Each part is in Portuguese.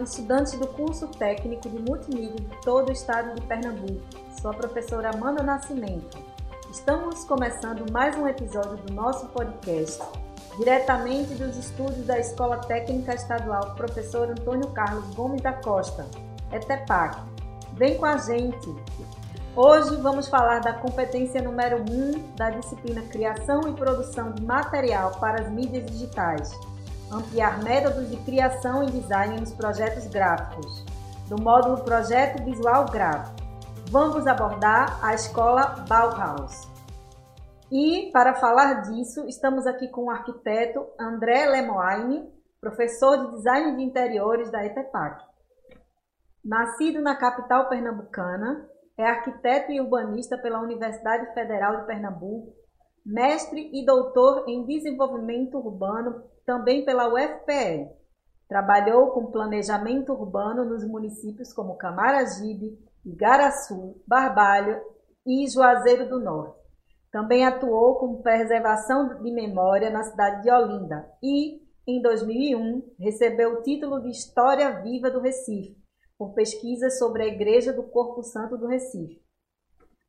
Estudantes do curso técnico de multimídia de todo o estado de Pernambuco. Sou a professora Amanda Nascimento. Estamos começando mais um episódio do nosso podcast, diretamente dos estúdios da Escola Técnica Estadual Professor Antônio Carlos Gomes da Costa, ETEPAC. Vem com a gente! Hoje vamos falar da competência número 1 um da disciplina Criação e Produção de Material para as Mídias Digitais ampliar métodos de criação e design nos projetos gráficos, do módulo Projeto Visual Gráfico. Vamos abordar a escola Bauhaus. E, para falar disso, estamos aqui com o arquiteto André Lemoine, professor de Design de Interiores da ETEPAC. Nascido na capital pernambucana, é arquiteto e urbanista pela Universidade Federal de Pernambuco, mestre e doutor em desenvolvimento urbano também pela UFPE. Trabalhou com planejamento urbano nos municípios como Camaragibe, Igaraçu, Barbalho e Juazeiro do Norte. Também atuou com preservação de memória na cidade de Olinda e, em 2001, recebeu o título de História Viva do Recife, por pesquisas sobre a Igreja do Corpo Santo do Recife.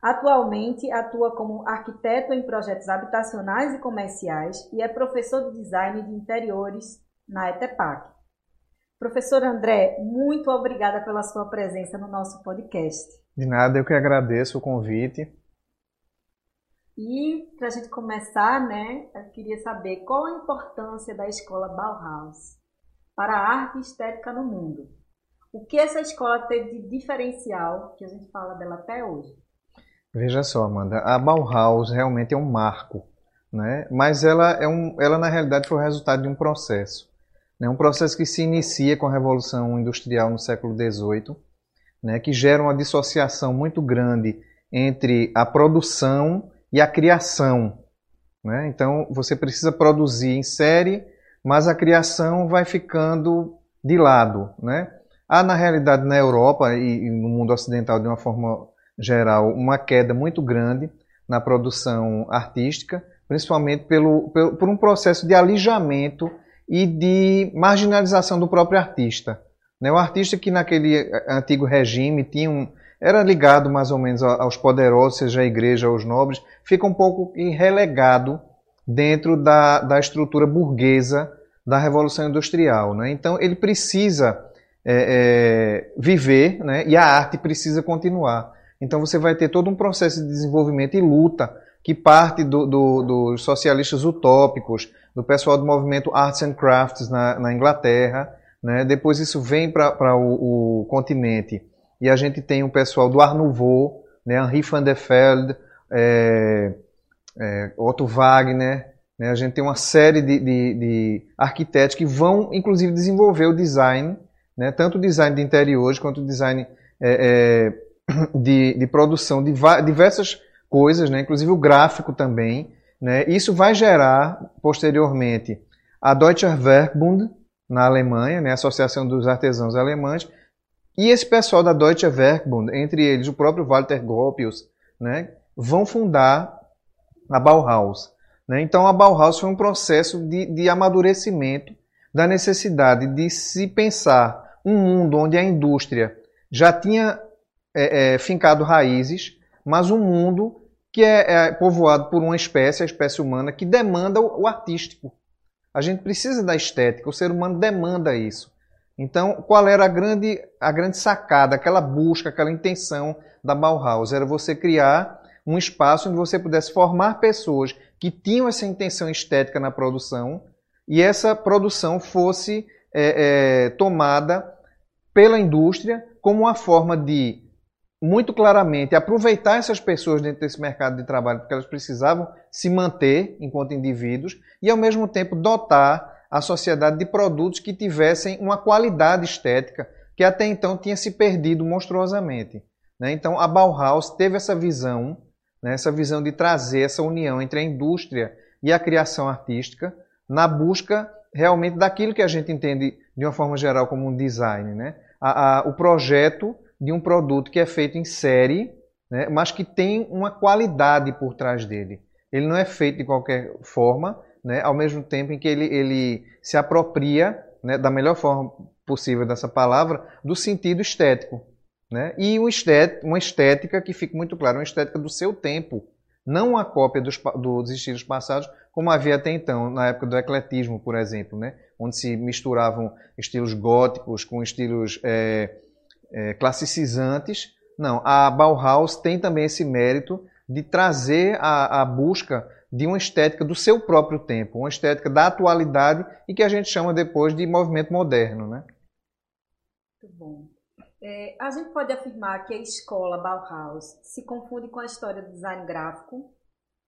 Atualmente atua como arquiteto em projetos habitacionais e comerciais e é professor de design de interiores na ETEPAC. Professor André, muito obrigada pela sua presença no nosso podcast. De nada, eu que agradeço o convite. E para a gente começar, né, eu queria saber qual a importância da escola Bauhaus para a arte estética no mundo. O que essa escola teve de diferencial, que a gente fala dela até hoje? Veja só, Amanda, a Bauhaus realmente é um marco, né? mas ela, é um, ela na realidade foi o resultado de um processo. Né? Um processo que se inicia com a Revolução Industrial no século XVIII, né? que gera uma dissociação muito grande entre a produção e a criação. Né? Então você precisa produzir em série, mas a criação vai ficando de lado. Né? Há, na realidade, na Europa e no mundo ocidental, de uma forma geral, uma queda muito grande na produção artística, principalmente pelo, pelo, por um processo de alijamento e de marginalização do próprio artista. Né? O artista que naquele eh, antigo regime tinha um, era ligado mais ou menos aos poderosos, seja a igreja ou os nobres, fica um pouco relegado dentro da, da estrutura burguesa da Revolução Industrial. Né? Então ele precisa é, é, viver né? e a arte precisa continuar. Então você vai ter todo um processo de desenvolvimento e luta que parte do, do, dos socialistas utópicos, do pessoal do movimento Arts and Crafts na, na Inglaterra. Né? Depois isso vem para o, o, continente e a gente tem o pessoal do Art Nouveau, né? Henri van der Velde, é, é, Otto Wagner. Né? A gente tem uma série de, de, de, arquitetos que vão, inclusive, desenvolver o design, né? tanto o design de interiores quanto o design é, é de, de produção de diversas coisas, né? inclusive o gráfico também. Né? Isso vai gerar, posteriormente, a Deutscher Werkbund, na Alemanha, né? a Associação dos Artesãos Alemães, e esse pessoal da Deutsche Werkbund, entre eles o próprio Walter Gropius, né? vão fundar a Bauhaus. Né? Então a Bauhaus foi um processo de, de amadurecimento da necessidade de se pensar um mundo onde a indústria já tinha é, é, fincado raízes, mas um mundo que é, é, povoado por uma espécie, a espécie humana, que demanda o, o artístico. A gente precisa da estética, o ser humano demanda isso. Então, qual era a grande, a grande sacada, aquela busca, aquela intenção da Bauhaus? Era você criar um espaço onde você pudesse formar pessoas que tinham essa intenção estética na produção e essa produção fosse é, é, tomada pela indústria como uma forma de muito claramente aproveitar essas pessoas dentro desse mercado de trabalho, porque elas precisavam se manter enquanto indivíduos, e ao mesmo tempo dotar a sociedade de produtos que tivessem uma qualidade estética que até então tinha se perdido monstruosamente. Né? Então a Bauhaus teve essa visão, né? essa visão de trazer essa união entre a indústria e a criação artística na busca realmente daquilo que a gente entende de uma forma geral como um design. Né? A, a, o projeto de um produto que é feito em série, né, mas que tem uma qualidade por trás dele. Ele não é feito de qualquer forma, né, ao mesmo tempo em que ele, ele se apropria né, da melhor forma possível dessa palavra, do sentido estético. Né? E uma estética, uma estética que fica muito clara, uma estética do seu tempo, não uma cópia dos, dos estilos passados, como havia até então, na época do ecletismo, por exemplo, né? onde se misturavam estilos góticos com estilos é, é, classicizantes. Não, a Bauhaus tem também esse mérito de trazer a, a busca de uma estética do seu próprio tempo, uma estética da atualidade e que a gente chama depois de movimento moderno. Né? Muito bom. É, a gente pode afirmar que a escola Bauhaus se confunde com a história do design gráfico?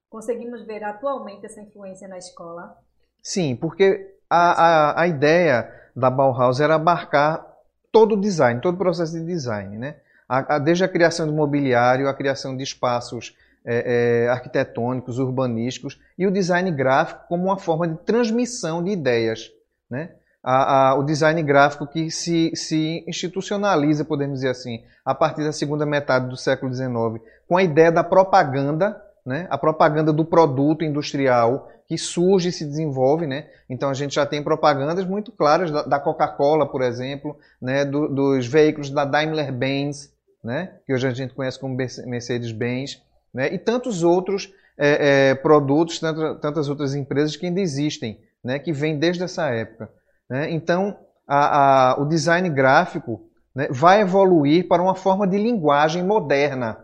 Conseguimos ver atualmente essa influência na escola? Sim, porque a, a, a ideia da Bauhaus era abarcar todo o design, todo o processo de design. Né? A, a, desde a criação do mobiliário, a criação de espaços é, é, arquitetônicos, urbanísticos e o design gráfico como uma forma de transmissão de ideias. Né? A, o design gráfico que se, se institucionaliza, podemos dizer assim, a partir da segunda metade do século XIX, com a ideia da propaganda, né? a propaganda do produto industrial que surge e se desenvolve. Né? Então a gente já tem propagandas muito claras da, Coca-Cola, por exemplo, né? Do, dos veículos da Daimler-Benz, né? que hoje a gente conhece como Mercedes-Benz, né? e tantos outros é, é, produtos, tantas, tantas outras empresas que ainda existem, né? que vêm desde essa época. Né? Então, a, a, o design gráfico né, vai evoluir para uma forma de linguagem moderna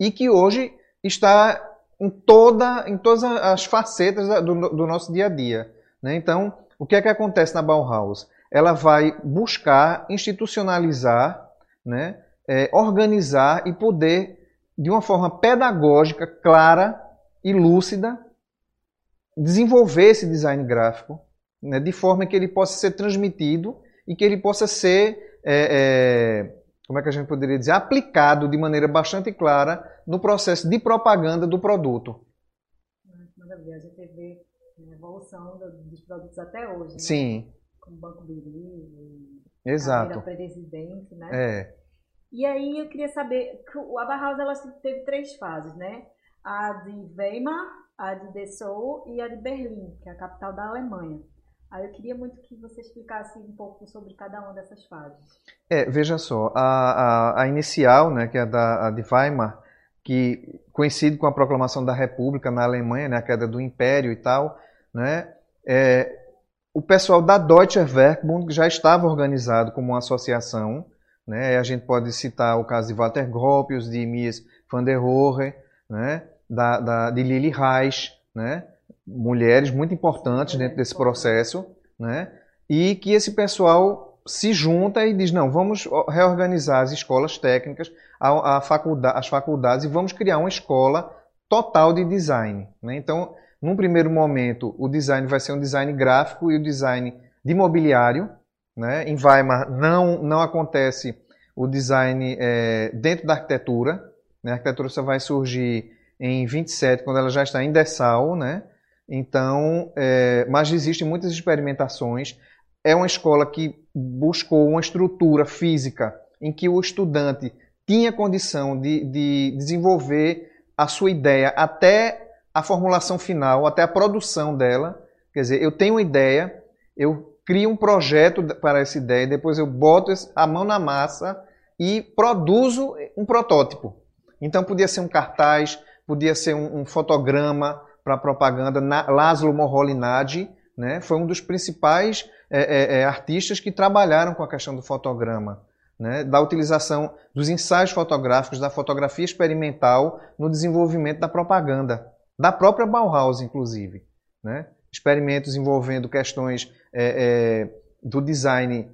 e que hoje está em, toda, em todas as facetas do, do nosso dia a dia. Né? Então, o que é que acontece na Bauhaus? Ela vai buscar institucionalizar, né, é, organizar e poder, de uma forma pedagógica, clara e lúcida, desenvolver esse design gráfico né, de forma que ele possa ser transmitido e que ele possa ser, é, é, como é que a gente poderia dizer, aplicado de maneira bastante clara no processo de propaganda do produto. Maravilha, a gente vê a evolução dos produtos até hoje. Né? Sim. Como Banco Biri, Exato. presidente, né? É. E aí eu queria saber, a Bauhaus ela teve três fases, né? A de Weimar, a de Dessau e a de Berlim, que é a capital da Alemanha. Aí eu queria muito que você explicasse um pouco sobre cada uma dessas fases. É, veja só, a, a, a inicial, né, que é da, a de Weimar, que coincide com a proclamação da República na Alemanha, né, a queda do Império e tal, né, é, o pessoal da Deutsche Werkbund já estava organizado como uma associação, né, a gente pode citar o caso de Walter Gropius, de Mies van der Rohe, né, da, da, de Lili Reich, né, mulheres muito importantes dentro desse processo, né? E que esse pessoal se junta e diz não, vamos reorganizar as escolas técnicas, a, a faculdade, as faculdades e vamos criar uma escola total de design. Né? Então, num primeiro momento, o design vai ser um design gráfico e o design de mobiliário. Né? Em Weimar não não acontece o design é, dentro da arquitetura. Né? A arquitetura só vai surgir em 27, quando ela já está em Dessau, né? Então, é, mas existem muitas experimentações. É uma escola que buscou uma estrutura física em que o estudante tinha condição de, de desenvolver a sua ideia até a formulação final, até a produção dela. Quer dizer, eu tenho uma ideia, eu crio um projeto para essa ideia, depois eu boto a mão na massa e produzo um protótipo. Então podia ser um cartaz, podia ser um, um fotograma, para propaganda, Laszlo Moholy-Nagy, né, foi um dos principais é, é, é, artistas que trabalharam com a questão do fotograma, né, da utilização dos ensaios fotográficos, da fotografia experimental no desenvolvimento da propaganda, da própria Bauhaus, inclusive. Né, experimentos envolvendo questões é, é, do design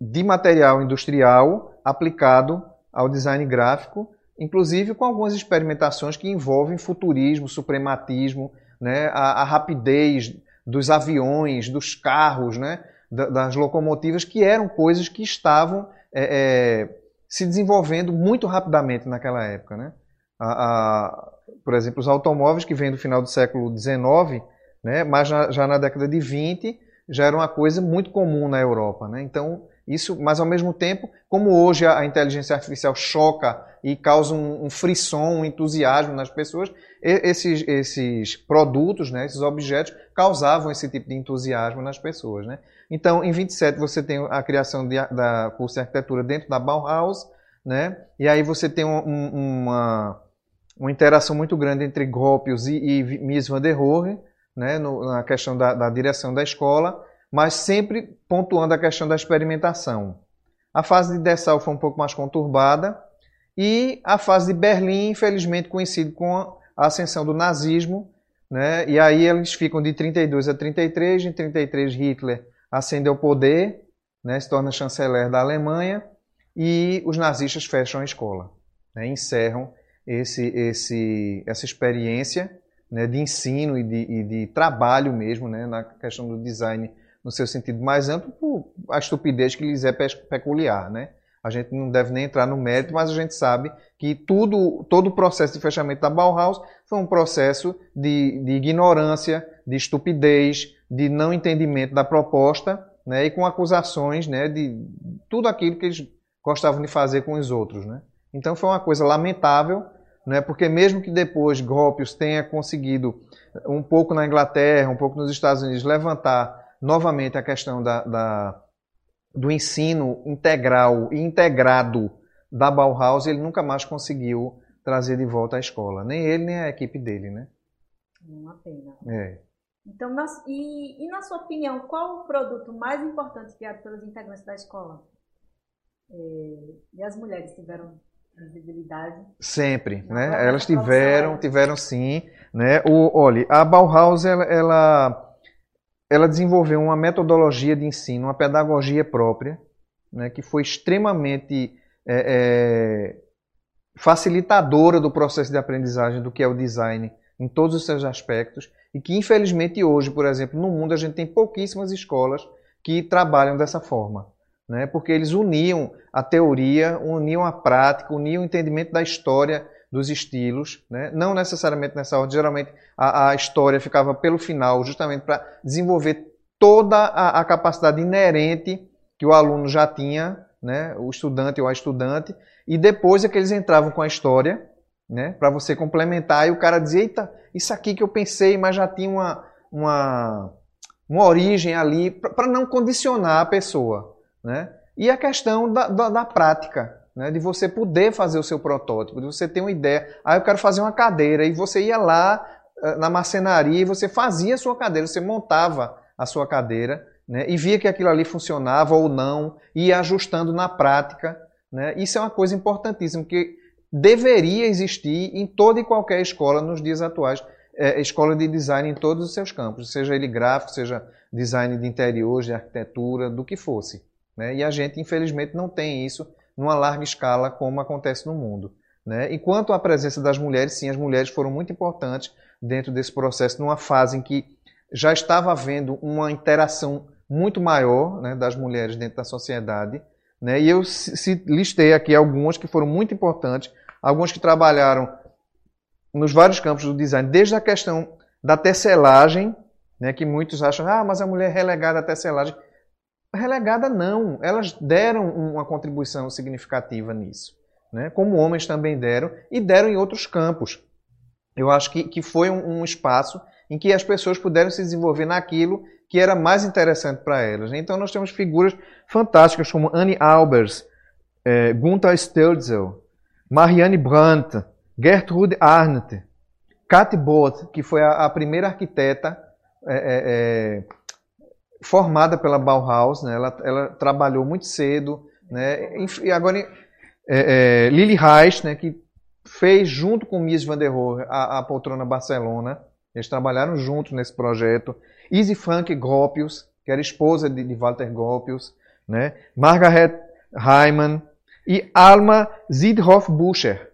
de material industrial aplicado ao design gráfico inclusive com algumas experimentações que envolvem futurismo, suprematismo, né, a, a rapidez dos aviões, dos carros, né, das locomotivas, que eram coisas que estavam é, é, se desenvolvendo muito rapidamente naquela época. Né? A, a, por exemplo, os automóveis que vêm do final do século XIX, né, mas já, já na década de 20, já era uma coisa muito comum na Europa. Né? Então, Isso, mas ao mesmo tempo, como hoje a inteligência artificial choca e causa um, um frisson, um entusiasmo nas pessoas, esses, esses produtos, né, esses objetos, causavam esse tipo de entusiasmo nas pessoas. Né? Então, em 27 você tem a criação de, da curso de arquitetura dentro da Bauhaus, né? e aí você tem um, uma, uma interação muito grande entre Gropius e, e Mies van der Rohe, né, no, na questão da, da direção da escola, mas sempre pontuando a questão da experimentação. A fase de Dessau foi um pouco mais conturbada e a fase de Berlim, infelizmente, coincide com a ascensão do nazismo, né? E aí eles ficam de 32 a 33, em 33 Hitler ascende ao poder, né? se torna chanceler da Alemanha e os nazistas fecham a escola, né? encerram esse, esse, essa experiência né? de ensino e de, e de trabalho mesmo né? na questão do design no seu sentido mais amplo, por a estupidez que lhes é peculiar, né? A gente não deve nem entrar no mérito, mas a gente sabe que tudo, todo o processo de fechamento da Bauhaus foi um processo de, de ignorância, de estupidez, de não entendimento da proposta, né, e com acusações né, de tudo aquilo que eles gostavam de fazer com os outros. Né? Então foi uma coisa lamentável, né, porque mesmo que depois Gropius tenha conseguido, um pouco na Inglaterra, um pouco nos Estados Unidos, levantar novamente a questão da, da, do ensino integral e integrado da Bauhaus, ele nunca mais conseguiu trazer de volta à escola. Nem ele, nem a equipe dele, né? Uma pena. É. Então, na, e, e, na sua opinião, qual o produto mais importante criado pelos integrantes da escola? É, e as mulheres tiveram visibilidade? Sempre, né? Elas tiveram, tiveram sim, né? O, olha, a Bauhaus, ela, ela ela desenvolveu uma metodologia de ensino, uma pedagogia própria, né, que foi extremamente é, é, facilitadora do processo de aprendizagem do que é o design em todos os seus aspectos e que infelizmente hoje, por exemplo, no mundo a gente tem pouquíssimas escolas que trabalham dessa forma, né? Porque eles uniam a teoria, uniam a prática, uniam o entendimento da história dos estilos, né? não necessariamente nessa ordem, geralmente a, a história ficava pelo final, justamente para desenvolver toda a, a, capacidade inerente que o aluno já tinha, né? o estudante ou a estudante, e depois é que eles entravam com a história, né? para você complementar, e o cara dizia, eita, isso aqui que eu pensei, mas já tinha uma, uma, uma origem ali, para não condicionar a pessoa. Né? E a questão da, da, da prática, né, de você poder fazer o seu protótipo, de você ter uma ideia. Ah, eu quero fazer uma cadeira. E você ia lá eh, na marcenaria e você fazia a sua cadeira, você montava a sua cadeira né, e via que aquilo ali funcionava ou não, e ia ajustando na prática. Né. Isso é uma coisa importantíssima que deveria existir em toda e qualquer escola nos dias atuais. É, escola de design em todos os seus campos, seja ele gráfico, seja design de interiores, de arquitetura, do que fosse. Né? E a gente, infelizmente, não tem isso numa larga escala, como acontece no mundo. Né? Enquanto a presença das mulheres, sim, as mulheres foram muito importantes dentro desse processo, numa fase em que já estava havendo uma interação muito maior né, das mulheres dentro da sociedade. Né? E eu listei aqui algumas que foram muito importantes, algumas que trabalharam nos vários campos do design, desde a questão da tecelagem, né, que muitos acham, ah, mas a mulher é relegada à tecelagem relegada não, elas deram uma contribuição significativa nisso, né? como homens também deram, e deram em outros campos. Eu acho que, que foi um, um espaço em que as pessoas puderam se desenvolver naquilo que era mais interessante para elas. Né? Então nós temos figuras fantásticas como Annie Albers, eh, Gunther Sturzel, Marianne Brandt, Gertrude Arndt, Kate Both, que foi a, a primeira arquiteta eh, eh, formada pela Bauhaus, né? ela, ela trabalhou muito cedo, né? e agora é, é, Lili Reich, né? que fez junto com Mies van der Rohe a, a poltrona Barcelona, eles trabalharam juntos nesse projeto, Easy Frank Gropius, que era esposa de, de Walter Gropius, né? Margaret Heimann e Alma Zidhoff Buscher.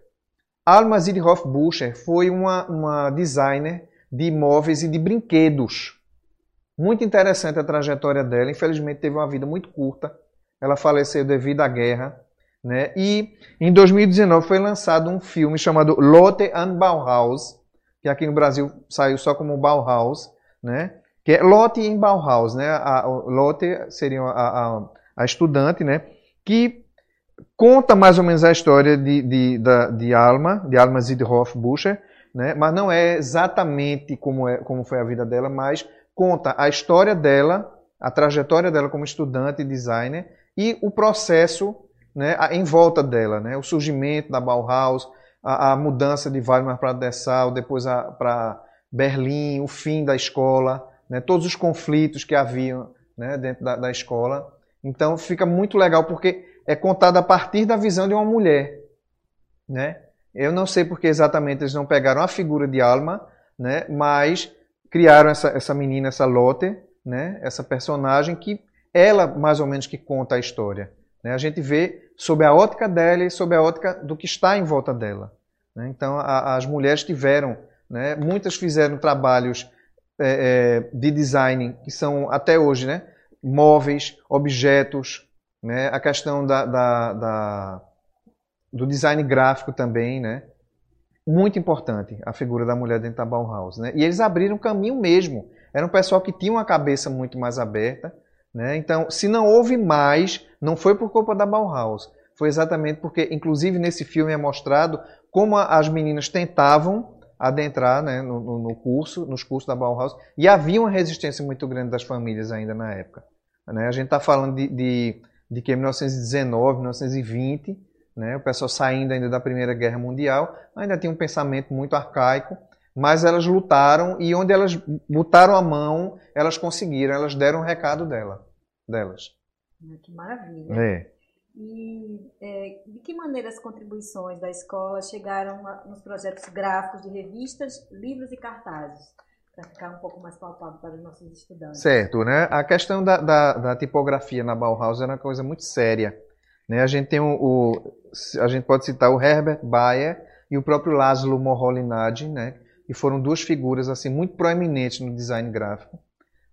Alma Zidhoff Buscher foi uma, uma designer de imóveis e de brinquedos. Muito interessante a trajetória dela. Infelizmente teve uma vida muito curta. Ela faleceu devido à guerra. Né? E em 2019 foi lançado um filme chamado Lotte and Bauhaus, que aqui no Brasil saiu só como Bauhaus, né? que é Lotte em Bauhaus. Né? A, a Lotte seria a, a, a estudante, né? Que conta mais ou menos a história de, de, de, de Alma, de Alma Zidhoff Buscher, né? Mas não é exatamente como, é, como foi a vida dela, mas conta a história dela, a trajetória dela como estudante e designer e o processo né, em volta dela, né? O surgimento da Bauhaus, a, a mudança de Weimar para Dessau, depois para Berlim, o fim da escola, né, todos os conflitos que haviam né, dentro da, da, escola. Então fica muito legal porque é contado a partir da visão de uma mulher. Né? Eu não sei porque exatamente eles não pegaram a figura de Alma, né, mas criaram essa, essa menina, essa Lotte, né, essa personagem que ela mais ou menos que conta a história. Né? A gente vê sob a ótica dela e sob a ótica do que está em volta dela. Né? Então, a, as mulheres tiveram, né? muitas fizeram trabalhos é, é, de design que são, até hoje, né? móveis, objetos, né? a questão da, da, da, do design gráfico também, né? Muito importante a figura da mulher dentro da Bauhaus. Né? E eles abriram caminho mesmo. Era um pessoal que tinha uma cabeça muito mais aberta, né? Então, se não houve mais, não foi por culpa da Bauhaus. Foi exatamente porque, inclusive nesse filme é mostrado como as meninas tentavam adentrar né, no, no, curso, nos cursos da Bauhaus, e havia uma resistência muito grande das famílias ainda na época. Né? A gente está falando de, de, de que em 1919, 1920, né, o pessoal saindo ainda da Primeira Guerra Mundial, ainda tinha um pensamento muito arcaico, mas elas lutaram e onde elas botaram a mão, elas conseguiram, elas deram o recado dela, delas. Que maravilha. É. E é, de que maneira as contribuições da escola chegaram nos projetos gráficos de revistas, livros e cartazes? Para ficar um pouco mais palpável para os nossos estudantes. Certo, né? A questão da, da, da tipografia na Bauhaus era uma coisa muito séria. Né? A gente tem o, o a gente pode citar o Herbert Bayer e o próprio Laszlo Moholy-Nagy, né? e foram duas figuras assim muito proeminentes no design gráfico.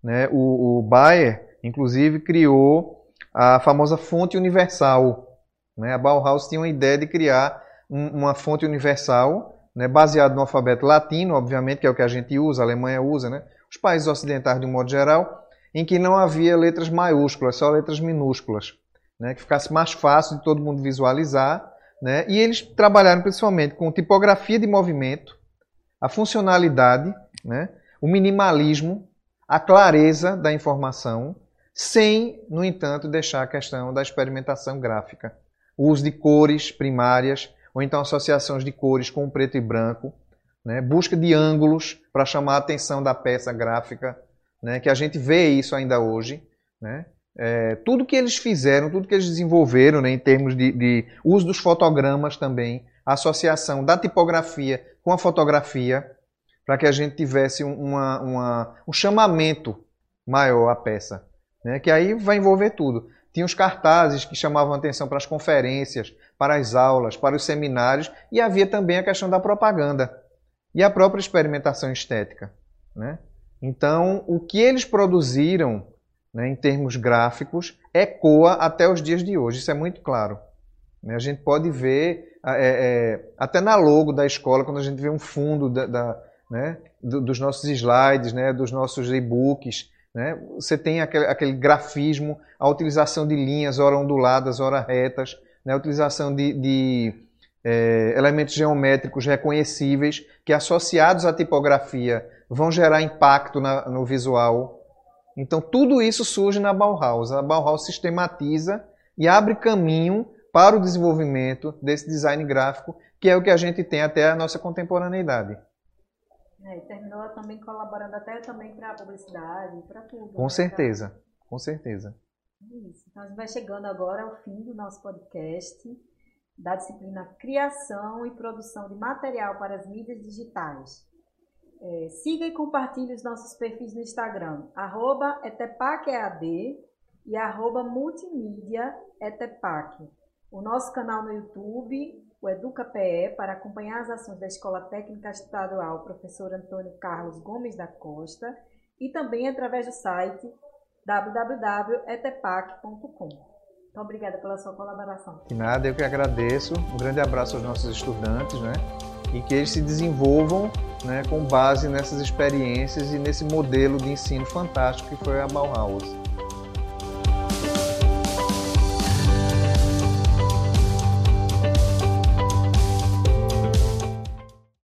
Né? O, o Bayer, inclusive, criou a famosa fonte universal. Né? A Bauhaus tinha uma ideia de criar um, uma fonte universal, né? baseada no alfabeto latino, obviamente, que é o que a gente usa, a Alemanha usa, né? os países ocidentais de um modo geral, em que não havia letras maiúsculas, só letras minúsculas, né? que ficasse mais fácil de todo mundo visualizar. Né? E eles trabalharam principalmente com tipografia de movimento, a funcionalidade, né, o minimalismo, a clareza da informação, sem, no entanto, deixar a questão da experimentação gráfica. O uso de cores primárias, ou então associações de cores com preto e branco, né, busca de ângulos para chamar a atenção da peça gráfica, né, que a gente vê isso ainda hoje. Né, é, tudo que eles fizeram, tudo que eles desenvolveram né, em termos de, de uso dos fotogramas também, a associação da tipografia com a fotografia, para que a gente tivesse uma, uma, um chamamento maior à peça. Né? Que aí vai envolver tudo. Tinha os cartazes que chamavam atenção para as conferências, para as aulas, para os seminários, e havia também a questão da propaganda e a própria experimentação estética. Né? Então, o que eles produziram né, em termos gráficos ecoa até os dias de hoje, isso é muito claro. Né? A gente pode ver é, é, até na logo da escola, quando a gente vê um fundo da, da né, dos nossos slides, né, dos nossos e-books, né, você tem aquele, aquele, grafismo, a utilização de linhas, ora onduladas, ora retas, né, a utilização de, de é, elementos geométricos reconhecíveis que, associados à tipografia, vão gerar impacto na, no visual. Então, tudo isso surge na Bauhaus. A Bauhaus sistematiza e abre caminho para o desenvolvimento desse design gráfico, que é o que a gente tem até a nossa contemporaneidade. É, e terminou também colaborando até também para a publicidade, para tudo. Com né? certeza, pra... com certeza. Isso. Então a gente vai chegando agora ao fim do nosso podcast da disciplina Criação e Produção de Material para as Mídias Digitais. É, siga e compartilhe os nossos perfis no Instagram, arroba etepacead e arroba multimídiaetepac o nosso canal no YouTube, o EducaPE, para acompanhar as ações da Escola Técnica Estadual Professor Antônio Carlos Gomes da Costa e também através do site www.etepac.com. Então, obrigada pela sua colaboração. De nada, eu que agradeço. Um grande abraço aos nossos estudantes, né? E que eles se desenvolvam né, com base nessas experiências e nesse modelo de ensino fantástico que foi a Bauhaus.